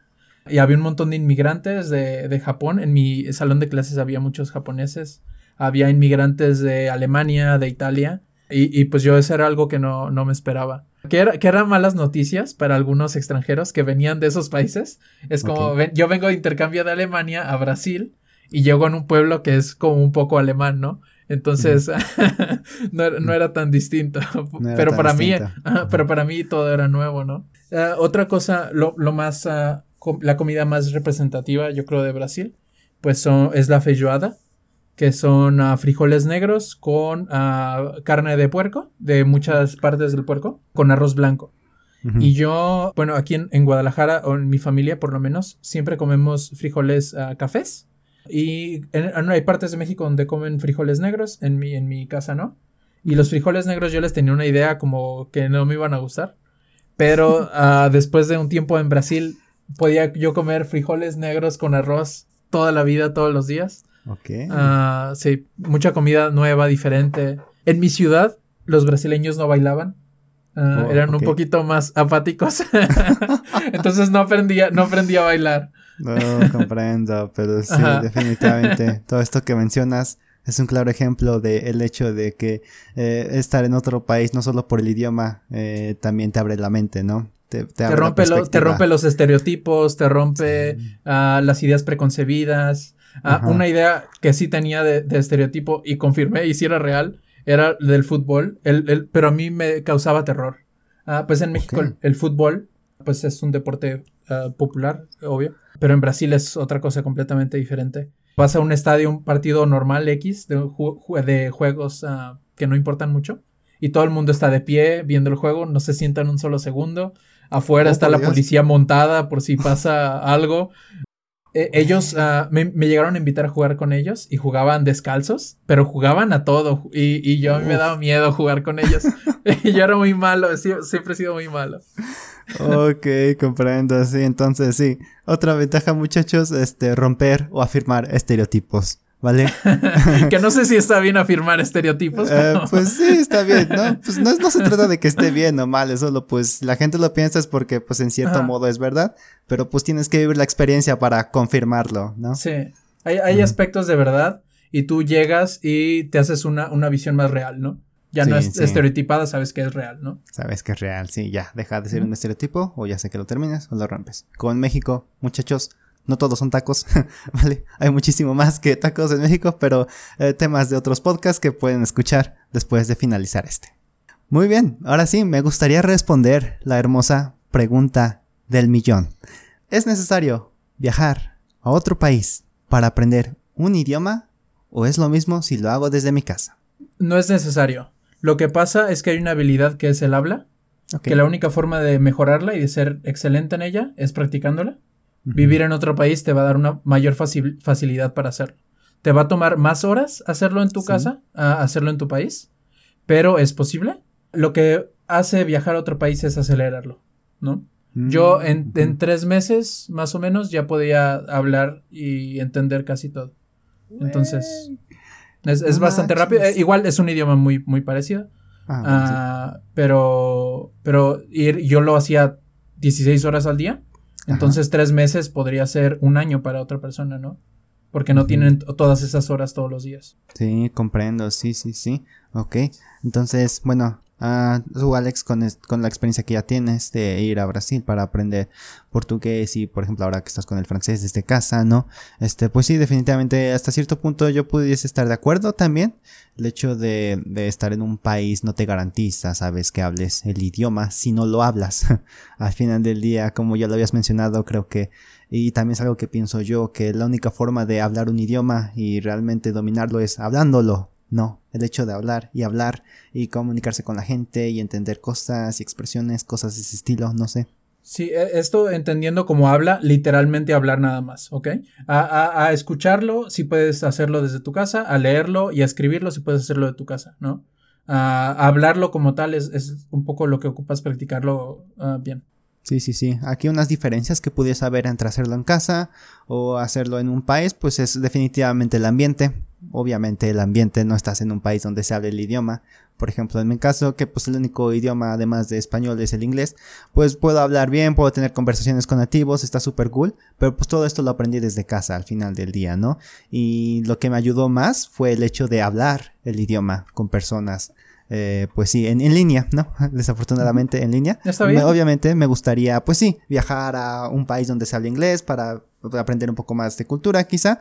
Y había un montón de inmigrantes de, de, Japón. En mi salón de clases había muchos japoneses. Había inmigrantes de Alemania, de Italia. Y, y pues yo eso era algo que no, no me esperaba. Que, era, que eran malas noticias para algunos extranjeros que venían de esos países. Es como, yo vengo de intercambio de Alemania a Brasil y llego en un pueblo que es como un poco alemán, ¿no? Entonces, no, era tan distinto. pero para mí, pero para mí todo era nuevo, ¿no? Ah, otra cosa, lo, más, ah, la comida más representativa, yo creo, de Brasil, pues son, es la feijoada, que son ah, frijoles negros con carne de puerco, de muchas partes del puerco, con arroz blanco. Y yo, bueno, aquí en, Guadalajara, o en mi familia por lo menos, siempre comemos frijoles cafés. Y en, hay partes de México donde comen frijoles negros, en mi, en mi casa no. Y los frijoles negros yo les tenía una idea como que no me iban a gustar. Pero después de un tiempo en Brasil, podía yo comer frijoles negros con arroz toda la vida, todos los días. Ok. Uh, sí, mucha comida nueva, diferente. En mi ciudad, los brasileños no bailaban. Uh, eran un poquito más apáticos. Entonces no aprendía, no aprendía a bailar. No comprendo, pero sí, definitivamente. Todo esto que mencionas es un claro ejemplo del hecho de que eh, estar en otro país, no solo por el idioma, eh, también te abre la mente, ¿no? Te, rompe, te rompe los estereotipos, te rompe ah, las ideas preconcebidas. Ah, una idea que sí tenía de, estereotipo y confirmé y si era real, era del fútbol, el, pero a mí me causaba terror. Ah, pues en México el, fútbol, pues es un deporte popular, obvio. Pero en Brasil es otra cosa completamente diferente. Vas a un estadio, un partido normal X de, de juegos uh, que no importan mucho. Y todo el mundo está de pie viendo el juego, no se sientan un solo segundo. Afuera oh, está la policía montada por si pasa algo. E, ellos uh, me, me, llegaron a invitar a jugar con ellos y jugaban descalzos, pero jugaban a todo. Y, y yo a mí me daba miedo jugar con ellos. y yo era muy malo, siempre he sido muy malo. Ok, comprendo, sí, entonces sí. Otra ventaja, muchachos, este, romper o afirmar estereotipos. ¿Vale? que no sé si está bien afirmar estereotipos. Eh, pues sí, está bien, ¿no? Pues no, no, se trata de que esté bien o mal, eso lo, pues la gente lo piensa es porque pues en cierto modo es verdad, pero pues tienes que vivir la experiencia para confirmarlo, ¿no? Sí, hay, hay aspectos de verdad y tú llegas y te haces una, una visión más real, ¿no? Ya no es estereotipada, sabes que es real, ¿no? Sabes que es real, sí, ya. Deja de ser un estereotipo o ya sé que lo terminas o lo rompes. Con México, muchachos, no todos son tacos, ¿vale? Hay muchísimo más que tacos en México, pero eh, temas de otros podcasts que pueden escuchar después de finalizar este. Muy bien, ahora sí, me gustaría responder la hermosa pregunta del millón. ¿Es necesario viajar a otro país para aprender un idioma o es lo mismo si lo hago desde mi casa? No es necesario. Lo que pasa es que hay una habilidad que es el habla, que la única forma de mejorarla y de ser excelente en ella es practicándola. Vivir en otro país te va a dar una mayor facilidad para hacerlo. Te va a tomar más horas hacerlo en tu casa, a hacerlo en tu país, pero es posible. Lo que hace viajar a otro país es acelerarlo, ¿no? Yo en, en, tres meses, más o menos, ya podía hablar y entender casi todo. Entonces, es, bastante rápido. Eh, igual es un idioma muy, muy parecido. Ah, ah, pero, pero ir, yo lo hacía 16 horas al día. Entonces, tres meses podría ser un año para otra persona, ¿no? Porque no tienen todas esas horas todos los días. Sí, comprendo, sí, sí, sí. Ok. Entonces, bueno, Ah, tú, Alex, con, con, la experiencia que ya tienes de ir a Brasil para aprender portugués y, por ejemplo, ahora que estás con el francés desde casa, ¿no? Este, pues sí, definitivamente hasta cierto punto yo pudiese estar de acuerdo también. El hecho de, de estar en un país no te garantiza, sabes, que hables el idioma si no lo hablas. Al final del día, como ya lo habías mencionado, creo que, y también es algo que pienso yo, que la única forma de hablar un idioma y realmente dominarlo es hablándolo no, el hecho de hablar y hablar y comunicarse con la gente y entender cosas y expresiones, cosas de ese estilo, no sé. Sí, e, esto entendiendo como habla, literalmente hablar nada más, ¿ok? A, escucharlo si puedes hacerlo desde tu casa, a leerlo y a escribirlo si puedes hacerlo de tu casa, ¿no? A, hablarlo como tal es, un poco lo que ocupas practicarlo ah, bien. Sí, sí, sí. Aquí unas diferencias que pudiese haber entre hacerlo en casa o hacerlo en un país, pues es definitivamente el ambiente obviamente el ambiente no estás en un país donde se hable el idioma. Por ejemplo, en mi caso, que pues el único idioma además de español es el inglés, pues puedo hablar bien, puedo tener conversaciones con nativos, está súper cool, pero pues todo esto lo aprendí desde casa al final del día, ¿no? Y lo que me ayudó más fue el hecho de hablar el idioma con personas eh, pues sí, en, línea, ¿no? Desafortunadamente en línea. Está bien. obviamente me gustaría, pues sí, viajar a un país donde se hable inglés para aprender un poco más de cultura quizá,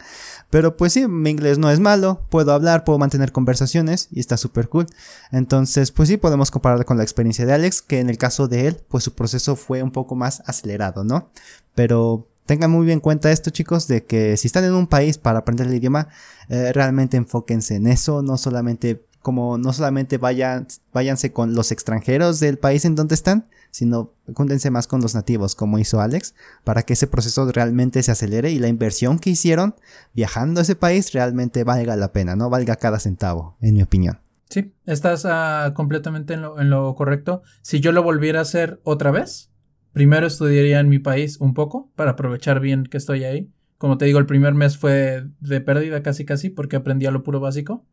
pero pues sí, mi inglés no es malo, puedo hablar, puedo mantener conversaciones y está súper cool. Entonces, pues sí, podemos comparar con la experiencia de Alex, que en el caso de él, pues su proceso fue un poco más acelerado, ¿no? Pero tengan muy bien en cuenta esto, chicos, de que si están en un país para aprender el idioma, eh, realmente enfóquense en eso, no solamente como no solamente vayan, váyanse con los extranjeros del país en donde están, sino júntense más con los nativos, como hizo Alex, para que ese proceso realmente se acelere y la inversión que hicieron viajando a ese país realmente valga la pena, no valga cada centavo, en mi opinión. Sí, estás ah, completamente en lo, en lo correcto. Si yo lo volviera a hacer otra vez, Primero estudiaría en mi país un poco para aprovechar bien que estoy ahí. Como te digo, el primer mes fue de pérdida casi casi porque aprendí a lo puro básico.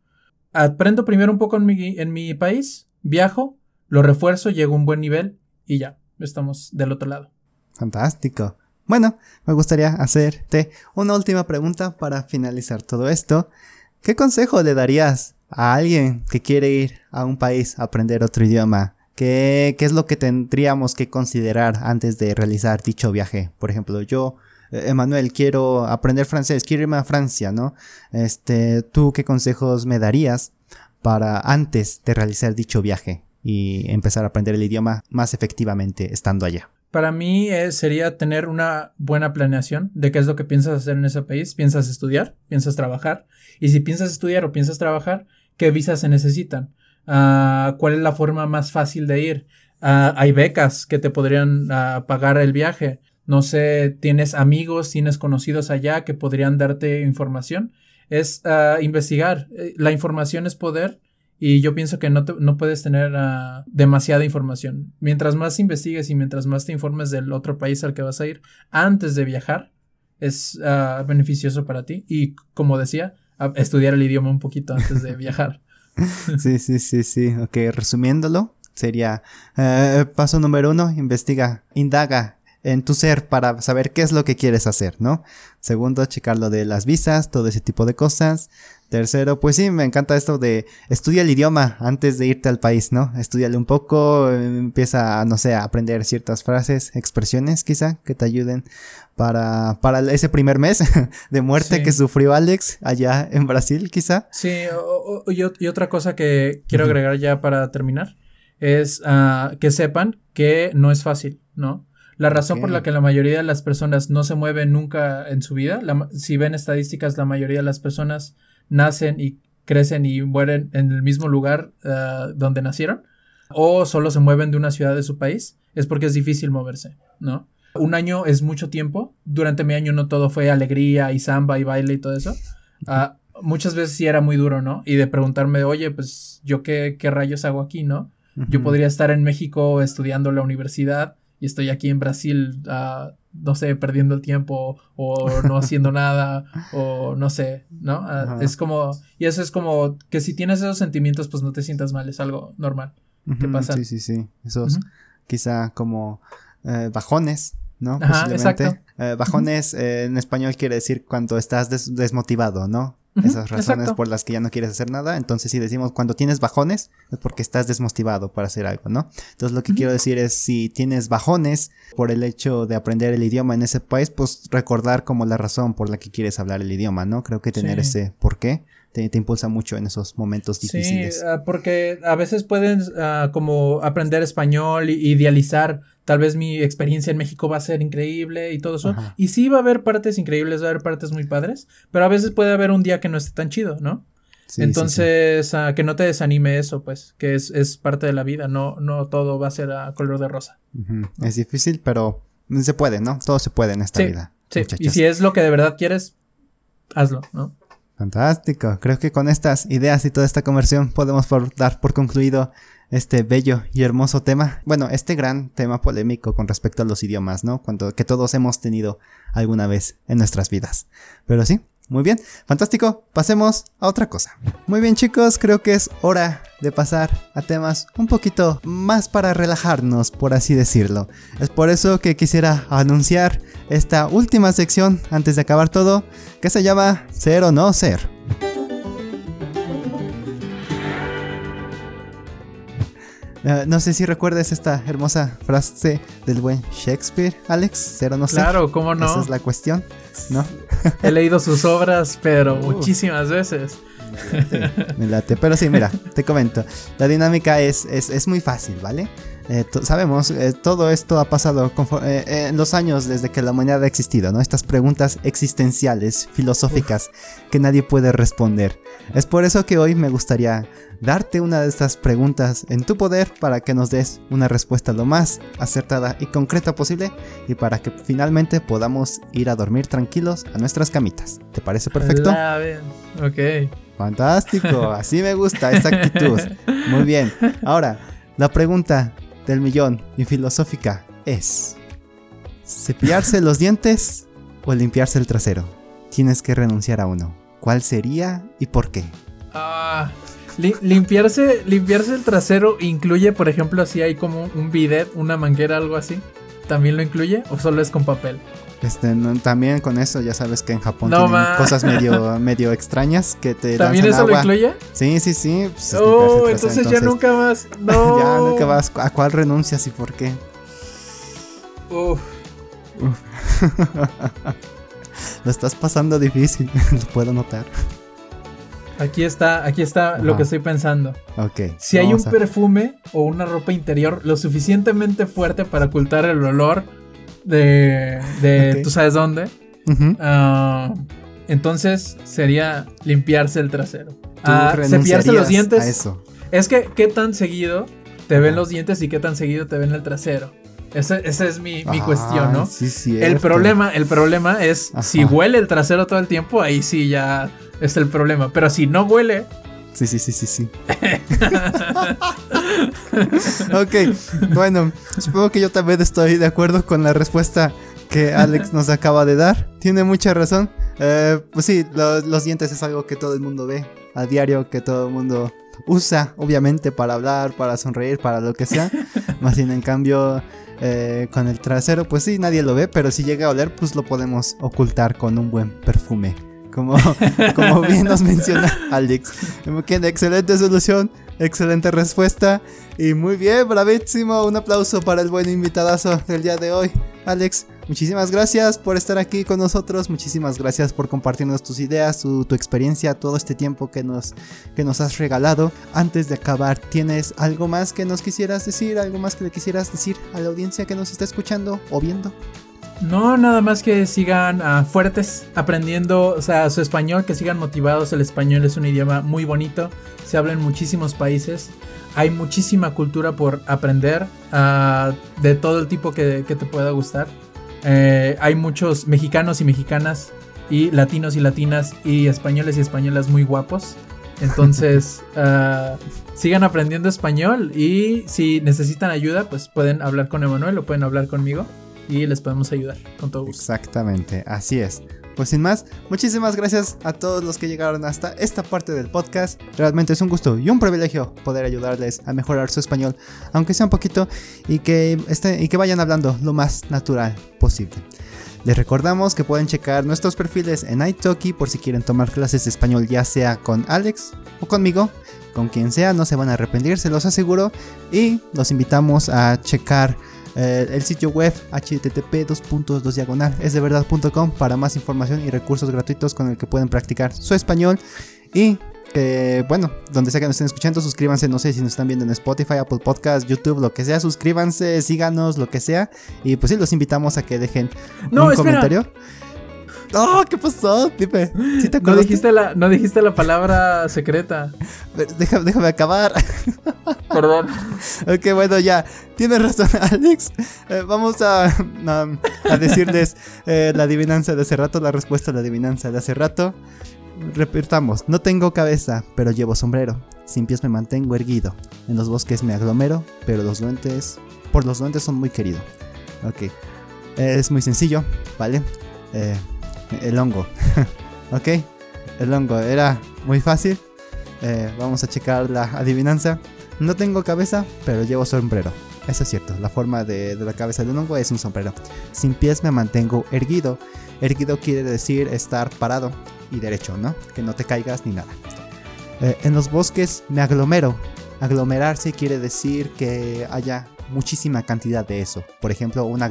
Aprendo primero un poco en mi, país, viajo, lo refuerzo, llego a un buen nivel y ya, estamos del otro lado. Fantástico. Bueno, me gustaría hacerte una última pregunta para finalizar todo esto. ¿Qué consejo le darías a alguien que quiere ir a un país a aprender otro idioma? ¿Qué, es lo que tendríamos que considerar antes de realizar dicho viaje? Por ejemplo, yo, Emanuel, quiero aprender francés, quiero irme a Francia, ¿no? Este, ¿tú qué consejos me darías para antes de realizar dicho viaje y empezar a aprender el idioma más efectivamente estando allá? Para mí sería tener una buena planeación de qué es lo que piensas hacer en ese país. ¿Piensas estudiar? ¿Piensas trabajar? Y si piensas estudiar o piensas trabajar, ¿qué visas se necesitan? Ah, cuál es la forma más fácil de ir. Ah, hay becas que te podrían ah, pagar el viaje. No sé, tienes amigos, tienes conocidos allá que podrían darte información. Es investigar. Eh, la información es poder y yo pienso que no, no puedes tener demasiada información. Mientras más investigues y mientras más te informes del otro país al que vas a ir antes de viajar, es beneficioso para ti. Y como decía, estudiar el idioma un poquito antes de viajar. sí, sí, sí, sí. Ok, resumiéndolo, sería eh, paso número uno, investiga, indaga en tu ser para saber qué es lo que quieres hacer, ¿no? Segundo, checar lo de las visas, todo ese tipo de cosas. Tercero, pues sí, me encanta esto de estudia el idioma antes de irte al país, ¿no? Estudiale un poco, empieza, no sé, a aprender ciertas frases, expresiones quizá que te ayuden para, para ese primer mes de muerte que sufrió Alex allá en Brasil, quizá. Sí, y, otra cosa que quiero agregar ya para terminar es ah, que sepan que no es fácil, ¿no? La razón por la que la mayoría de las personas no se mueven nunca en su vida, si ven estadísticas, la mayoría de las personas nacen y crecen y mueren en el mismo lugar ah, donde nacieron, o solo se mueven de una ciudad de su país, es porque es difícil moverse, ¿no? Un año es mucho tiempo. Durante mi año no todo fue alegría y samba y baile y todo eso. Ah, muchas veces sí era muy duro, ¿no? Y de preguntarme, oye, pues yo qué, qué rayos hago aquí, ¿no? Yo podría estar en México estudiando la universidad y estoy aquí en Brasil uh, no sé, perdiendo el tiempo o no haciendo nada o no sé, ¿no? Ah, es como, y eso es como que si tienes esos sentimientos, pues no te sientas mal, es algo normal que pasa. Sí, sí, sí, esos quizá como eh, bajones, ¿no? Ajá, exacto. Eh, bajones eh, en español quiere decir cuando estás desmotivado, ¿no? Esas razones por las que ya no quieres hacer nada. Entonces, si decimos cuando tienes bajones, es porque estás desmotivado para hacer algo, ¿no? Entonces, lo que quiero decir es si tienes bajones por el hecho de aprender el idioma en ese país, pues recordar como la razón por la que quieres hablar el idioma, ¿no? Creo que tener ese por qué te, impulsa mucho en esos momentos difíciles. Sí, ah, porque a veces pueden ah, como aprender español y idealizar, tal vez mi experiencia en México va a ser increíble y todo eso. Y sí va a haber partes increíbles, va a haber partes muy padres, pero a veces puede haber un día que no esté tan chido, ¿no? Entonces, ah, que no te desanime eso, pues, que es, es, parte de la vida, no, no todo va a ser a color de rosa. Es difícil, pero se puede, ¿no? Todo se puede en esta vida. Sí, y si es lo que de verdad quieres, hazlo, ¿no? Fantástico. Creo que con estas ideas y toda esta conversión podemos dar por concluido este bello y hermoso tema. Bueno, este gran tema polémico con respecto a los idiomas, ¿no? Cuando, que todos hemos tenido alguna vez en nuestras vidas. Pero sí, muy bien, fantástico. Pasemos a otra cosa. Muy bien chicos, creo que es hora de pasar a temas un poquito más para relajarnos, por así decirlo. Es por eso que quisiera anunciar esta última sección antes de acabar todo, que se llama Ser o no ser. Eh, no sé si recuerdas esta hermosa frase del buen Shakespeare, Alex. Cero no sé. Claro, cómo no. Esa es la cuestión, ¿no? He leído sus obras, pero uh. muchísimas veces. Me late. Pero sí, mira, te comento. La dinámica es, es, es muy fácil, ¿vale? Eh, sabemos, eh, todo esto ha pasado eh, en los años desde que la humanidad ha existido, ¿no? Estas preguntas existenciales, filosóficas, que nadie puede responder. Es por eso que hoy me gustaría darte una de estas preguntas en tu poder para que nos des una respuesta lo más acertada y concreta posible y para que finalmente podamos ir a dormir tranquilos a nuestras camitas. ¿Te parece perfecto? Ok. Fantástico, así me gusta esa actitud. Muy bien. Ahora, la pregunta del millón y filosófica es: ¿cepillarse los dientes o limpiarse el trasero? Tienes que renunciar a uno. ¿Cuál sería y por qué? Ah, limpiarse, limpiarse el trasero incluye, por ejemplo, si hay como un bidet, una manguera, algo así. ¿También lo incluye o solo es con papel? Este, también con eso ya sabes que en Japón tienen cosas medio, medio extrañas que te ¿También eso lo incluye? Sí, sí, sí. Pues, oh, entonces, ya nunca más. No. ya nunca más. ¿A cuál renuncias y por qué? Uf. lo estás pasando difícil, lo puedo notar. Aquí está, aquí está lo que estoy pensando. Ok. Si hay un perfume o una ropa interior lo suficientemente fuerte para ocultar el olor de, de tú sabes dónde. Ah, entonces sería limpiarse el trasero. Uh, cepillarse los dientes. eso. Es que qué tan seguido te ven los dientes y qué tan seguido te ven el trasero. Esa, es mi, cuestión, ¿no? Sí, el problema, el problema es si huele el trasero todo el tiempo, ahí sí ya es el problema. Pero si no huele, Sí, sí, sí, sí, sí. ok, bueno, supongo que yo también estoy de acuerdo con la respuesta que Alex nos acaba de dar. Tiene mucha razón. Eh, pues sí, los dientes es algo que todo el mundo ve a diario, que todo el mundo usa, obviamente, para hablar, para sonreír, para lo que sea. Más bien, en cambio, eh, con el trasero, pues sí, nadie lo ve, pero si llega a oler, pues lo podemos ocultar con un buen perfume como, como bien nos menciona Alex. Excelente solución, excelente respuesta. Y muy bien, bravísimo. Un aplauso para el buen invitadazo del día de hoy. Alex, muchísimas gracias por estar aquí con nosotros. Muchísimas gracias por compartirnos tus ideas, tu, tu, experiencia, todo este tiempo que nos, que nos has regalado. Antes de acabar, ¿tienes algo más que nos quisieras decir? ¿Algo más que le quisieras decir a la audiencia que nos está escuchando o viendo? No, nada más que sigan ah, fuertes, aprendiendo, o sea, su español, que sigan motivados. El español es un idioma muy bonito, se habla en muchísimos países. Hay muchísima cultura por aprender ah, de todo el tipo que, te pueda gustar. Eh, hay muchos mexicanos y mexicanas, y latinos y latinas, y españoles y españolas muy guapos. Entonces, ah, sigan aprendiendo español y si necesitan ayuda, pues pueden hablar con Emanuel o pueden hablar conmigo y les podemos ayudar con todo gusto. Exactamente, así es. Pues sin más, muchísimas gracias a todos los que llegaron hasta esta parte del podcast. Realmente es un gusto y un privilegio poder ayudarles a mejorar su español, aunque sea un poquito, y que, este, y que vayan hablando lo más natural posible. Les recordamos que pueden checar nuestros perfiles en iTalki por si quieren tomar clases de español, ya sea con Alex o conmigo. Con quien sea, no se van a arrepentir, se los aseguro. Y los invitamos a checar eh, el sitio web http diagonal es de verdad.com para más información y recursos gratuitos con el que pueden practicar su español y bueno, donde sea que nos estén escuchando, suscríbanse, no sé si nos están viendo en Spotify, Apple Podcast, YouTube, lo que sea, suscríbanse, síganos, lo que sea. Y pues sí, los invitamos a que dejen un comentario. ¡Oh! ¿Qué pasó? Dime. no, dijiste la, no dijiste la palabra secreta. Déjame, déjame acabar. Perdón. ok, bueno, ya. Tienes razón, Alex. Eh, vamos a, a, decirles eh, la adivinanza de hace rato, la respuesta a la adivinanza de hace rato. Repitamos, no tengo cabeza, pero llevo sombrero. Sin pies me mantengo erguido. En los bosques me aglomero, pero los duendes, por los duendes son muy queridos. Ok, es muy sencillo, ¿vale? Eh, el hongo. ok, el hongo era muy fácil. Eh, vamos a checar la adivinanza. No tengo cabeza, pero llevo sombrero. Eso es cierto, la forma de, la cabeza de un hongo es un sombrero. Sin pies me mantengo erguido. Erguido quiere decir estar parado y derecho, ¿no? Que no te caigas ni nada. Eh, en los bosques me aglomero. aglomerarse quiere decir que haya muchísima cantidad de eso. Por ejemplo, una,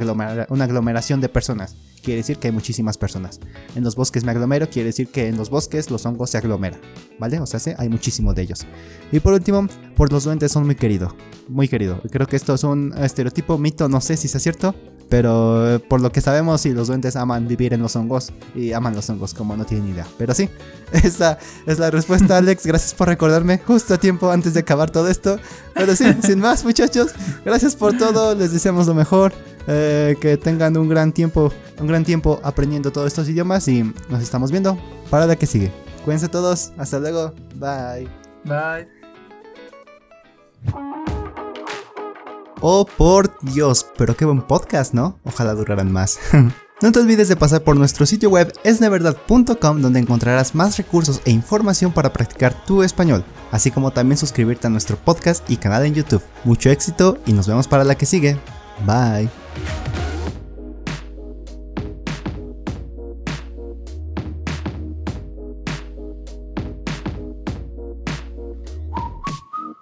una aglomeración de personas quiere decir que hay muchísimas personas. En los bosques me aglomero, quiere decir que en los bosques los hongos se aglomeran, ¿vale? O sea, hay muchísimos de ellos. Y por último, por los duendes son muy queridos, muy querido. Creo que esto es un estereotipo, mito, no sé si es cierto, pero por lo que sabemos, sí, los duendes aman vivir en los hongos y aman los hongos como no tienen idea. Pero sí, esa es la respuesta, Alex. Gracias por recordarme justo a tiempo antes de acabar todo esto. Pero sí, sin más, muchachos, gracias por todo. Les deseamos lo mejor. Eh, que tengan un gran tiempo, un gran tiempo aprendiendo todos estos idiomas y nos estamos viendo para la que sigue. Cuídense todos, hasta luego, bye. Bye. Oh, por Dios, pero qué buen podcast, ¿no? Ojalá duraran más. no te olvides de pasar por nuestro sitio web esneverdad.com donde encontrarás más recursos e información para practicar tu español, así como también suscribirte a nuestro podcast y canal en YouTube. Mucho éxito y nos vemos para la que sigue. Bye. Bye.